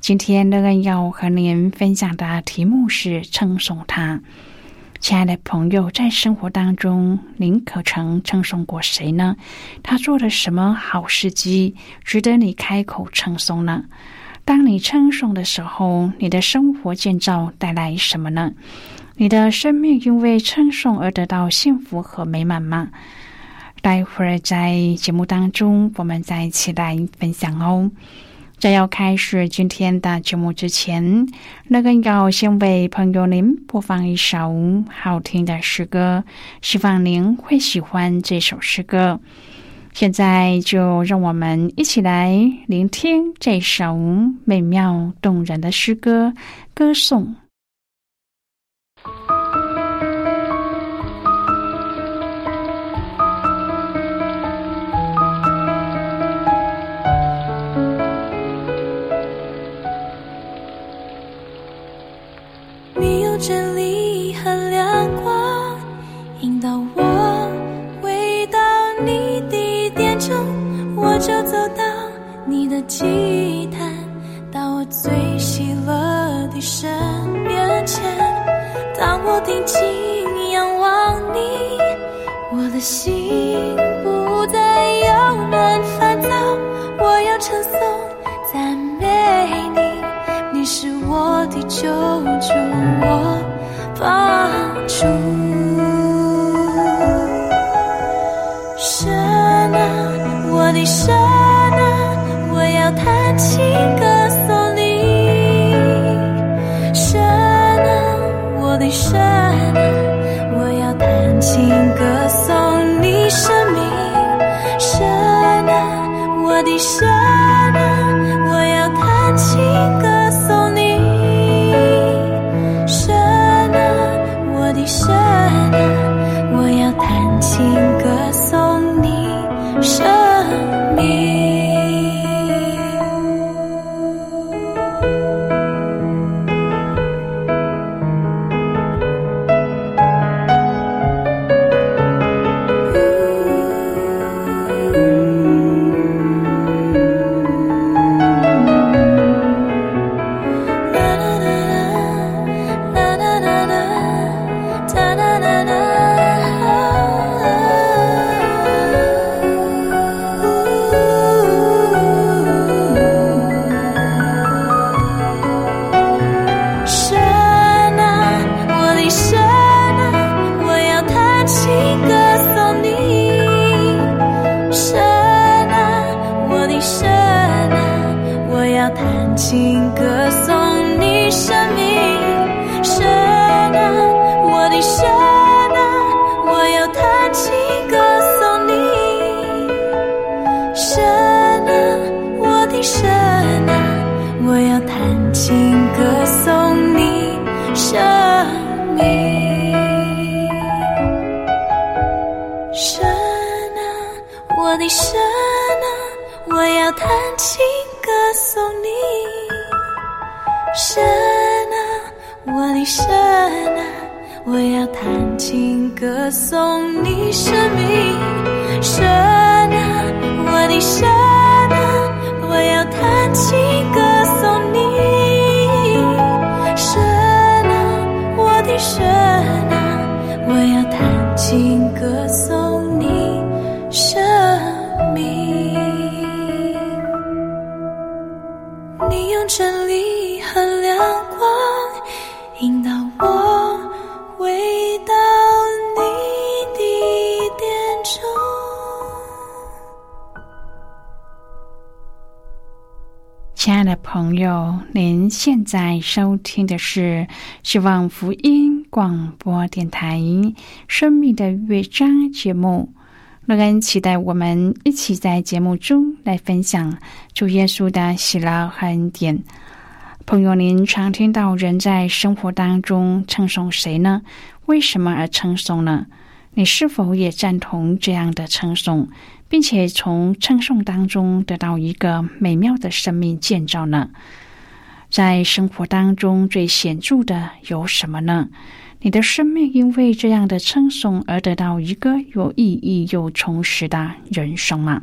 今天乐恩要和您分享的题目是称颂他。亲爱的朋友，在生活当中，您可曾称颂过谁呢？他做了什么好事迹，值得你开口称颂呢？当你称颂的时候，你的生活建造带来什么呢？你的生命因为称颂而得到幸福和美满吗？待会儿在节目当中，我们再一起来分享哦。在要开始今天的节目之前，那个要先为朋友您播放一首好听的诗歌，希望您会喜欢这首诗歌。现在就让我们一起来聆听这首美妙动人的诗歌，歌颂。祭坛，到我最喜乐的神面前。当我定睛仰望你，我的心不再有人烦躁。我要称颂赞美你，你是我的救主，我帮助。我要弹琴歌颂你生命，神啊，我的神啊，我要弹琴歌颂你，神啊，我的神啊，我要弹琴歌颂你生命，神啊，我的神啊，我要弹琴歌。你。朋友，您现在收听的是希望福音广播电台《生命的乐章》节目。乐恩期待我们一起在节目中来分享主耶稣的喜乐和恩典。朋友，您常听到人在生活当中称颂谁呢？为什么而称颂呢？你是否也赞同这样的称颂，并且从称颂当中得到一个美妙的生命建造呢？在生活当中最显著的有什么呢？你的生命因为这样的称颂而得到一个有意义又充实的人生吗？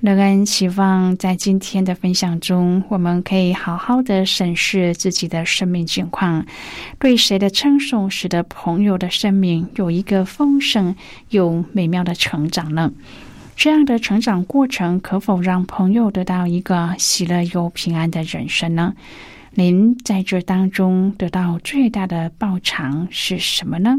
乐恩希望在今天的分享中，我们可以好好的审视自己的生命境况，对谁的称颂使得朋友的生命有一个丰盛又美妙的成长呢？这样的成长过程可否让朋友得到一个喜乐又平安的人生呢？您在这当中得到最大的报偿是什么呢？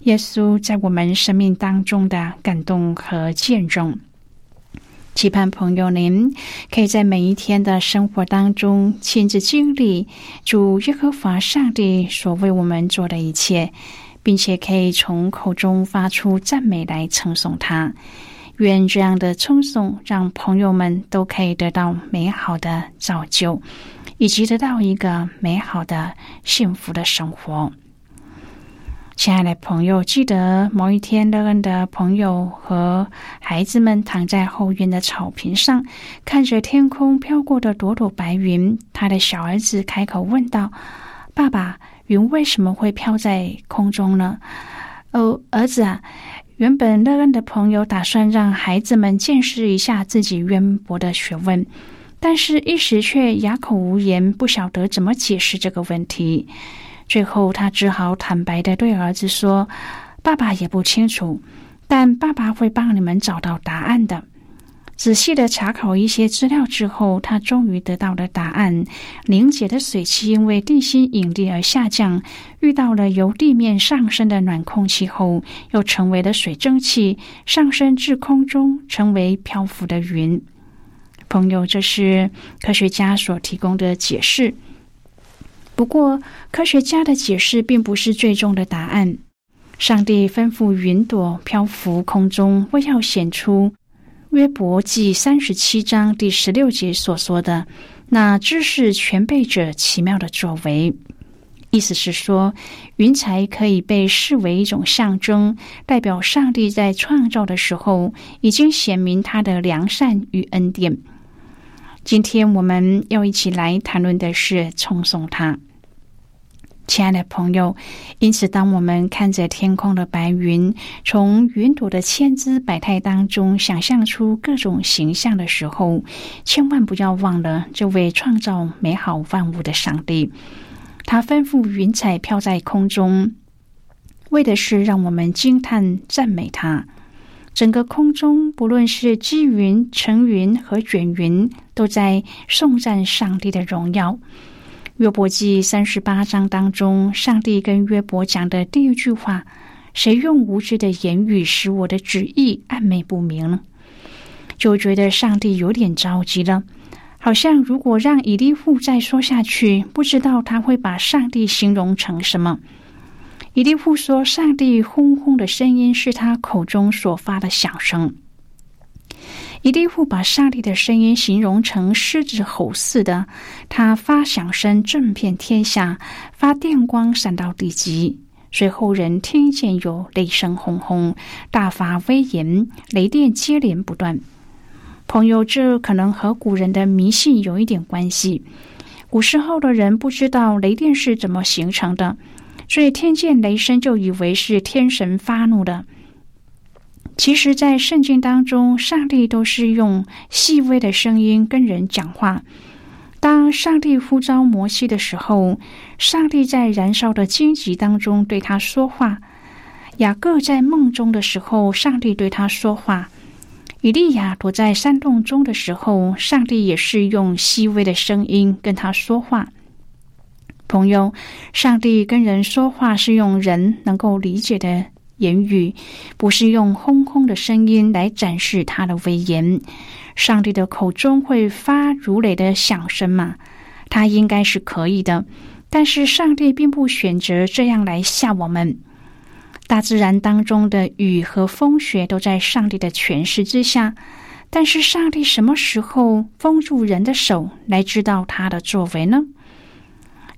耶稣在我们生命当中的感动和见证，期盼朋友您可以在每一天的生活当中亲自经历主耶和华上帝所为我们做的一切，并且可以从口中发出赞美来称颂他。愿这样的称颂让朋友们都可以得到美好的造就，以及得到一个美好的幸福的生活。亲爱的朋友，记得某一天，乐恩的朋友和孩子们躺在后院的草坪上，看着天空飘过的朵朵白云。他的小儿子开口问道：“爸爸，云为什么会飘在空中呢？”“哦，儿子啊，原本乐恩的朋友打算让孩子们见识一下自己渊博的学问，但是一时却哑口无言，不晓得怎么解释这个问题。”最后，他只好坦白的对儿子说：“爸爸也不清楚，但爸爸会帮你们找到答案的。”仔细的查考一些资料之后，他终于得到了答案：凝结的水汽因为地心引力而下降，遇到了由地面上升的暖空气后，又成为了水蒸气，上升至空中，成为漂浮的云。朋友，这是科学家所提供的解释。不过，科学家的解释并不是最终的答案。上帝吩咐云朵漂浮空中，为要显出约伯记三十七章第十六节所说的那知识全备者奇妙的作为。意思是说，云彩可以被视为一种象征，代表上帝在创造的时候已经显明他的良善与恩典。今天我们要一起来谈论的是称颂他。亲爱的朋友，因此，当我们看着天空的白云，从云朵的千姿百态当中想象出各种形象的时候，千万不要忘了这位创造美好万物的上帝。他吩咐云彩飘在空中，为的是让我们惊叹赞美他。整个空中，不论是积云、层云和卷云，都在颂赞上帝的荣耀。约伯记三十八章当中，上帝跟约伯讲的第一句话：“谁用无知的言语使我的旨意暧昧不明呢？”就觉得上帝有点着急了，好像如果让以利户再说下去，不知道他会把上帝形容成什么。以利户说：“上帝轰轰的声音是他口中所发的响声。”伊利户把上帝的声音形容成狮子吼似的，他发响声震遍天下，发电光闪到地极。随后人听见有雷声轰轰，大发威严，雷电接连不断。朋友，这可能和古人的迷信有一点关系。古时候的人不知道雷电是怎么形成的，所以听见雷声就以为是天神发怒的。其实，在圣经当中，上帝都是用细微的声音跟人讲话。当上帝呼召摩西的时候，上帝在燃烧的荆棘当中对他说话；雅各在梦中的时候，上帝对他说话；以利亚躲在山洞中的时候，上帝也是用细微的声音跟他说话。朋友，上帝跟人说话是用人能够理解的言语，不是用轰轰的声音来展示他的威严。上帝的口中会发如雷的响声吗？他应该是可以的，但是上帝并不选择这样来吓我们。大自然当中的雨和风雪都在上帝的诠释之下，但是上帝什么时候封住人的手来知道他的作为呢？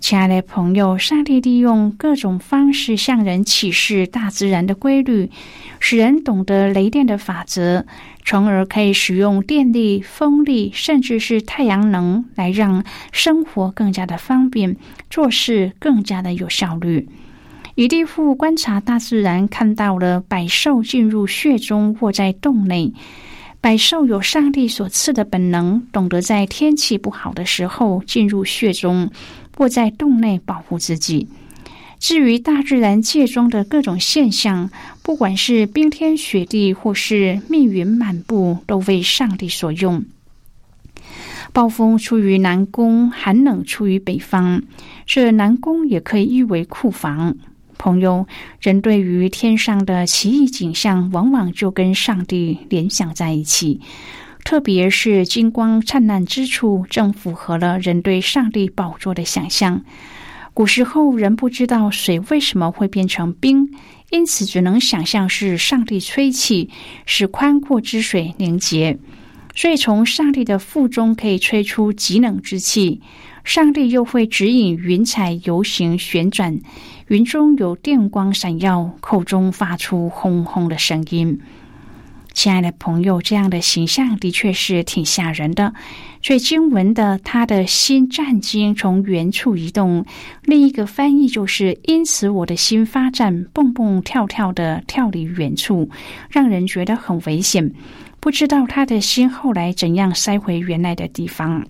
亲爱的朋友，上帝利用各种方式向人启示大自然的规律，使人懂得雷电的法则。从而可以使用电力、风力，甚至是太阳能，来让生活更加的方便，做事更加的有效率。以利户观察大自然，看到了百兽进入穴中，卧在洞内。百兽有上帝所赐的本能，懂得在天气不好的时候进入穴中，或在洞内保护自己。至于大自然界中的各种现象，不管是冰天雪地，或是密云满布，都为上帝所用。暴风出于南宫，寒冷出于北方。这南宫也可以译为库房。朋友，人对于天上的奇异景象，往往就跟上帝联想在一起，特别是金光灿烂之处，正符合了人对上帝宝座的想象。古时候人不知道水为什么会变成冰，因此只能想象是上帝吹气，使宽阔之水凝结。所以从上帝的腹中可以吹出极冷之气，上帝又会指引云彩游行旋转，云中有电光闪耀，口中发出轰轰的声音。亲爱的朋友，这样的形象的确是挺吓人的。所以经文的他的心战惊，从原处移动。另一个翻译就是：因此我的心发战，蹦蹦跳跳的跳离原处，让人觉得很危险。不知道他的心后来怎样塞回原来的地方。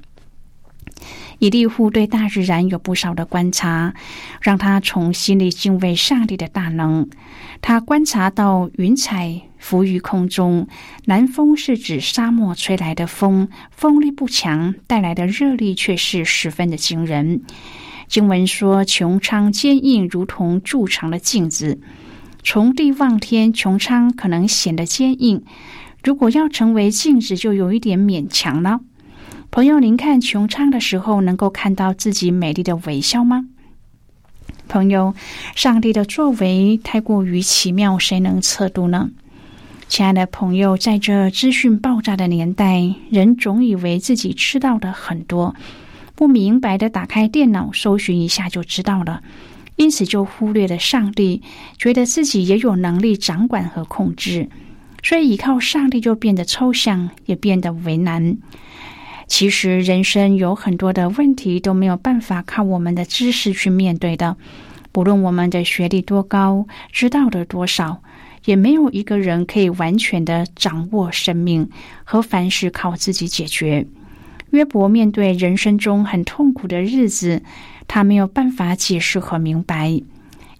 以利户对大自然有不少的观察，让他从心里敬畏上帝的大能。他观察到云彩浮于空中，南风是指沙漠吹来的风，风力不强，带来的热力却是十分的惊人。经文说：“穹苍坚硬，如同筑成的镜子。”从地望天，穹苍可能显得坚硬；如果要成为镜子，就有一点勉强了。朋友，您看穹苍的时候，能够看到自己美丽的微笑吗？朋友，上帝的作为太过于奇妙，谁能测度呢？亲爱的朋友，在这资讯爆炸的年代，人总以为自己知道的很多，不明白的打开电脑搜寻一下就知道了，因此就忽略了上帝，觉得自己也有能力掌管和控制，所以依靠上帝就变得抽象，也变得为难。其实，人生有很多的问题都没有办法靠我们的知识去面对的。不论我们的学历多高，知道的多少，也没有一个人可以完全的掌握生命和凡事靠自己解决。约伯面对人生中很痛苦的日子，他没有办法解释和明白。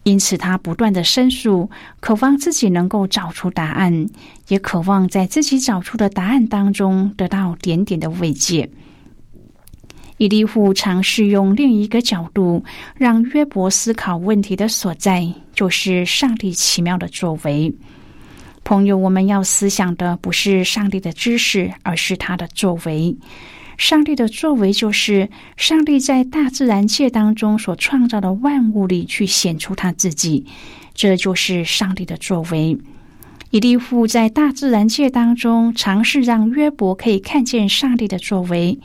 因此，他不断的申诉，渴望自己能够找出答案，也渴望在自己找出的答案当中得到点点的慰藉。伊利户尝试用另一个角度让约伯思考问题的所在，就是上帝奇妙的作为。朋友，我们要思想的不是上帝的知识，而是他的作为。上帝的作为，就是上帝在大自然界当中所创造的万物里去显出他自己，这就是上帝的作为。以利户在大自然界当中尝试让约伯可以看见上帝的作为，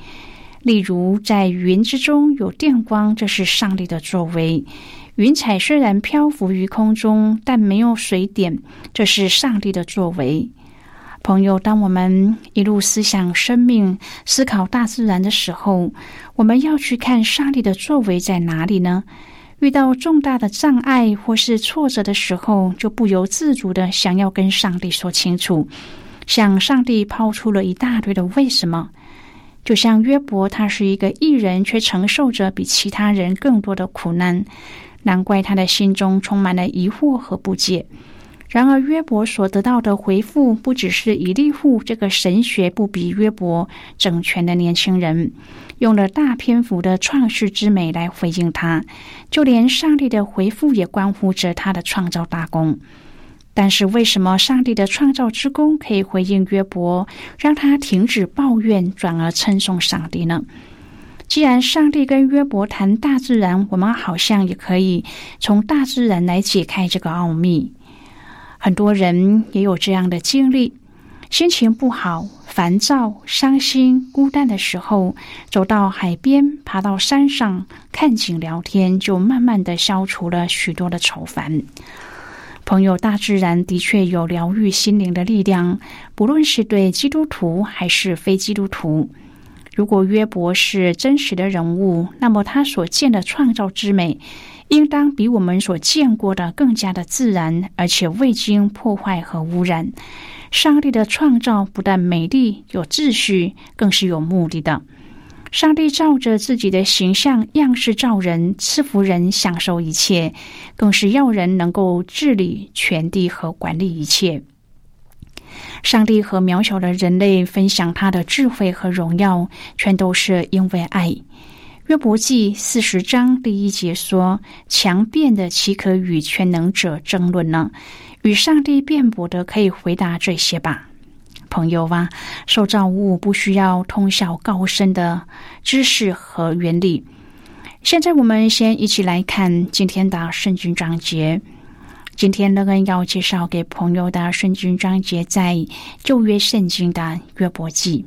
例如在云之中有电光，这是上帝的作为；云彩虽然漂浮于空中，但没有水点，这是上帝的作为。朋友，当我们一路思想生命、思考大自然的时候，我们要去看上帝的作为在哪里呢？遇到重大的障碍或是挫折的时候，就不由自主的想要跟上帝说清楚，向上帝抛出了一大堆的为什么。就像约伯，他是一个艺人，却承受着比其他人更多的苦难，难怪他的心中充满了疑惑和不解。然而，约伯所得到的回复，不只是以利户这个神学不比约伯整全的年轻人。用了大篇幅的创世之美来回应他，就连上帝的回复也关乎着他的创造大功。但是，为什么上帝的创造之功可以回应约伯，让他停止抱怨，转而称颂上帝呢？既然上帝跟约伯谈大自然，我们好像也可以从大自然来解开这个奥秘。很多人也有这样的经历。心情不好、烦躁、伤心、孤单的时候，走到海边、爬到山上看景聊天，就慢慢的消除了许多的愁烦。朋友，大自然的确有疗愈心灵的力量，不论是对基督徒还是非基督徒。如果约伯是真实的人物，那么他所见的创造之美，应当比我们所见过的更加的自然，而且未经破坏和污染。上帝的创造不但美丽有秩序，更是有目的的。上帝照着自己的形象样式造人，赐福人享受一切，更是要人能够治理全地和管理一切。上帝和渺小的人类分享他的智慧和荣耀，全都是因为爱。约伯记四十章第一节说：“强辩的岂可与全能者争论呢？”与上帝辩驳的，可以回答这些吧，朋友啊，受造物不需要通晓高深的知识和原理。现在我们先一起来看今天的圣经章节。今天乐恩要介绍给朋友的圣经章节，在旧约圣经的约伯记。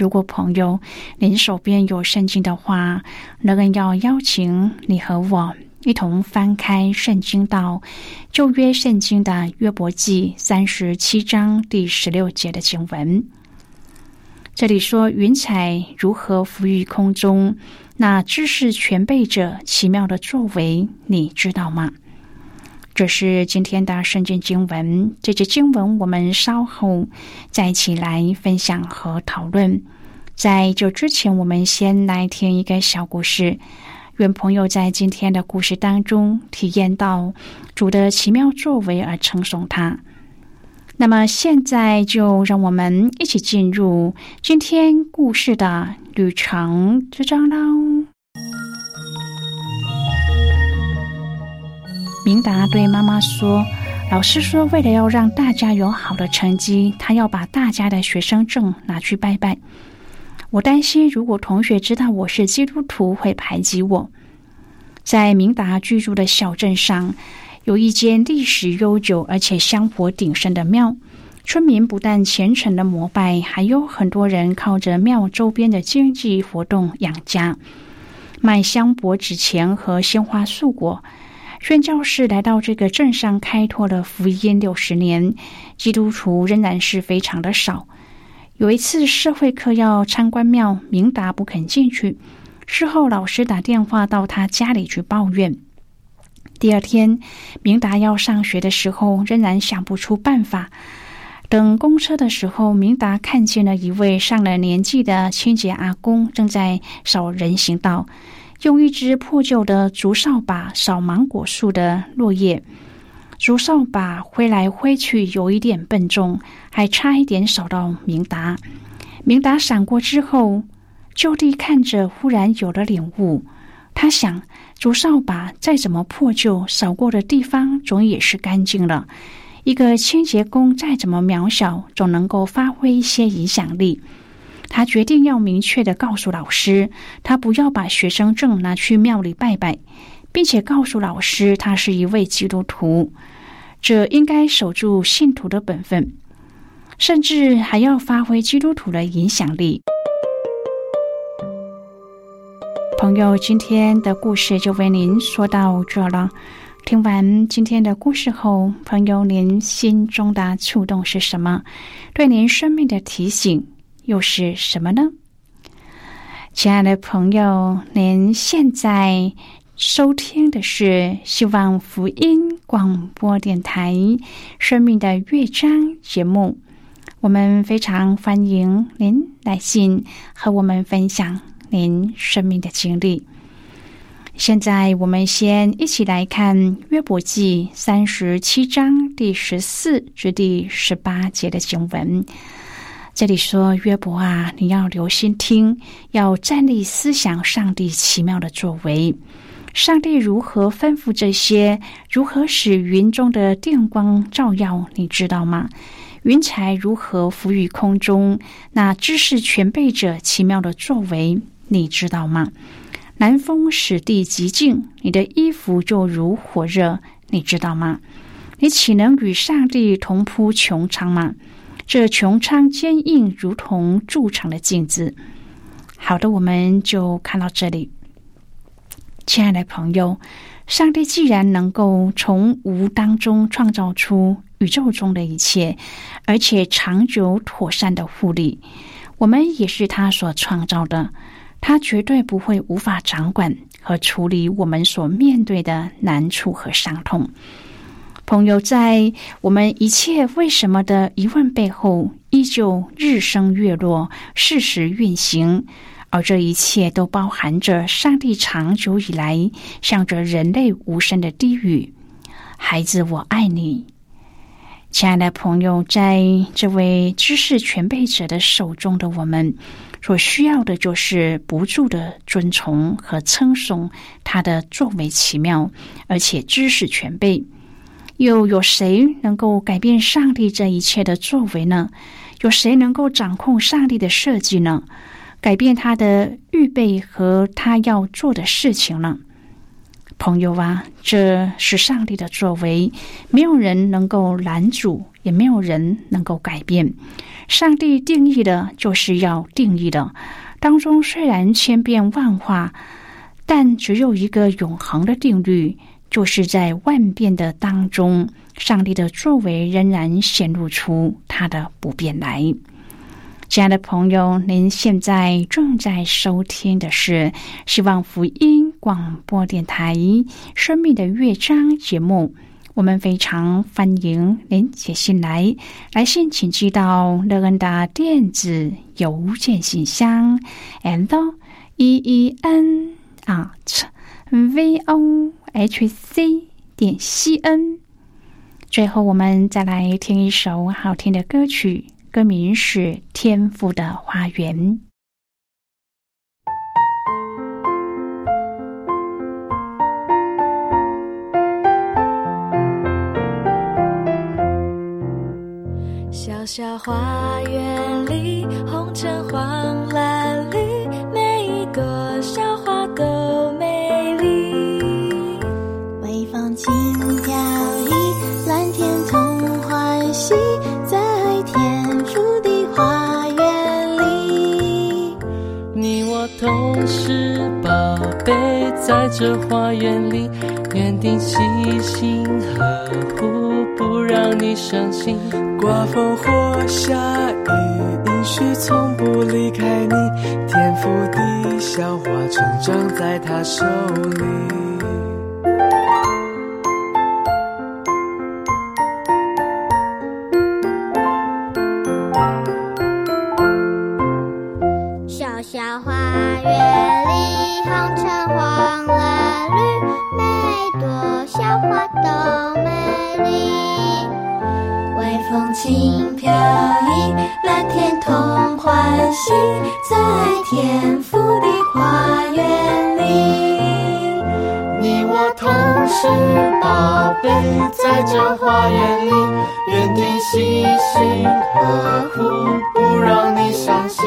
如果朋友您手边有圣经的话，乐恩要邀请你和我。一同翻开圣经到旧约圣经的约伯记三十七章第十六节的经文。这里说：“云彩如何浮于空中？那知识全备者奇妙的作为，你知道吗？”这是今天的圣经经文。这节经文我们稍后再一起来分享和讨论。在这之前，我们先来听一个小故事。愿朋友在今天的故事当中体验到主的奇妙作为而称颂他。那么现在就让我们一起进入今天故事的旅程之中喽。明达对妈妈说：“老师说，为了要让大家有好的成绩，他要把大家的学生证拿去拜拜。”我担心，如果同学知道我是基督徒，会排挤我。在明达居住的小镇上，有一间历史悠久而且香火鼎盛的庙。村民不但虔诚的膜拜，还有很多人靠着庙周边的经济活动养家，卖香柏纸钱和鲜花素果。宣教士来到这个镇上开拓了福音六十年，基督徒仍然是非常的少。有一次社会课要参观庙，明达不肯进去。事后老师打电话到他家里去抱怨。第二天，明达要上学的时候，仍然想不出办法。等公车的时候，明达看见了一位上了年纪的清洁阿公，正在扫人行道，用一只破旧的竹扫把扫芒果树的落叶。竹扫把挥来挥去，有一点笨重，还差一点扫到明达。明达闪过之后，就地看着，忽然有了领悟。他想，竹扫把再怎么破旧，扫过的地方总也是干净了。一个清洁工再怎么渺小，总能够发挥一些影响力。他决定要明确的告诉老师，他不要把学生证拿去庙里拜拜。并且告诉老师，他是一位基督徒。这应该守住信徒的本分，甚至还要发挥基督徒的影响力。朋友，今天的故事就为您说到这了。听完今天的故事后，朋友，您心中的触动是什么？对您生命的提醒又是什么呢？亲爱的朋友，您现在收听的是希望福音广播电台《生命的乐章》节目。我们非常欢迎您来信和我们分享。您生命的经历。现在，我们先一起来看约伯记三十七章第十四至第十八节的经文。这里说：“约伯啊，你要留心听，要站立思想上帝奇妙的作为。上帝如何吩咐这些？如何使云中的电光照耀？你知道吗？”云彩如何浮于空中？那知识全备者奇妙的作为。你知道吗？南风使地极静，你的衣服就如火热。你知道吗？你岂能与上帝同铺穹苍吗？这穹苍坚硬，如同筑成的镜子。好的，我们就看到这里。亲爱的朋友，上帝既然能够从无当中创造出宇宙中的一切，而且长久妥善的护理，我们也是他所创造的。他绝对不会无法掌管和处理我们所面对的难处和伤痛。朋友，在我们一切为什么的疑问背后，依旧日升月落，事实运行，而这一切都包含着上帝长久以来向着人类无声的低语：“孩子，我爱你。”亲爱的朋友，在这位知识全备者的手中的我们。所需要的就是不住的尊崇和称颂他的作为奇妙，而且知识全备。又有谁能够改变上帝这一切的作为呢？有谁能够掌控上帝的设计呢？改变他的预备和他要做的事情呢？朋友啊，这是上帝的作为，没有人能够拦阻，也没有人能够改变。上帝定义的，就是要定义的。当中虽然千变万化，但只有一个永恒的定律，就是在万变的当中，上帝的作为仍然显露出他的不变来。亲爱的朋友，您现在正在收听的是希望福音广播电台《生命的乐章》节目。我们非常欢迎您写信来，来信请寄到乐恩的电子邮件信箱，and e e n at v o h c 点 c n。最后，我们再来听一首好听的歌曲。歌名是《天赋的花园》。小小花园里，红橙黄蓝绿，每一朵小花都在这花园里，园丁细心呵护，不让你伤心。刮风或下雨，允许从不离开你。天赋的小花，成长在他手里。天赋的花园里，你我同是宝贝，在这花园里，园丁细心呵护，不让你伤心。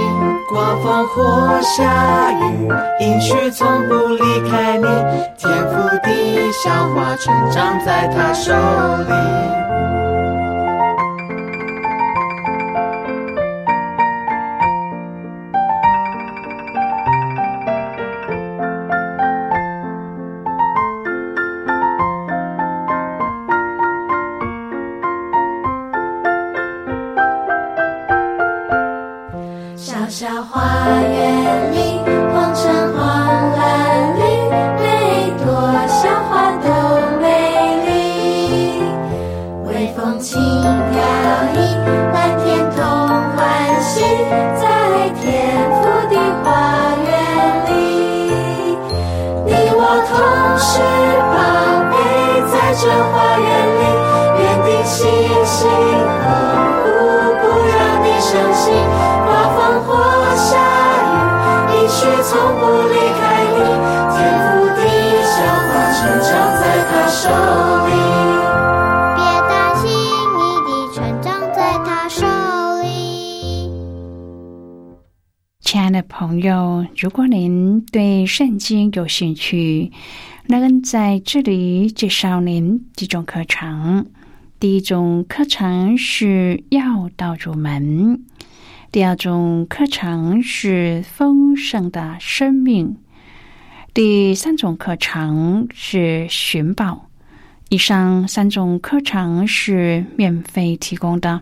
刮风或下雨，阴虚从不离开你，天赋的。小花成长在他手里。花园的朋友，如果您对圣经有兴趣，那恩在这里介绍您几种课程。第一种课程是要道入门，第二种课程是丰盛的生命，第三种课程是寻宝。以上三种课程是免费提供的。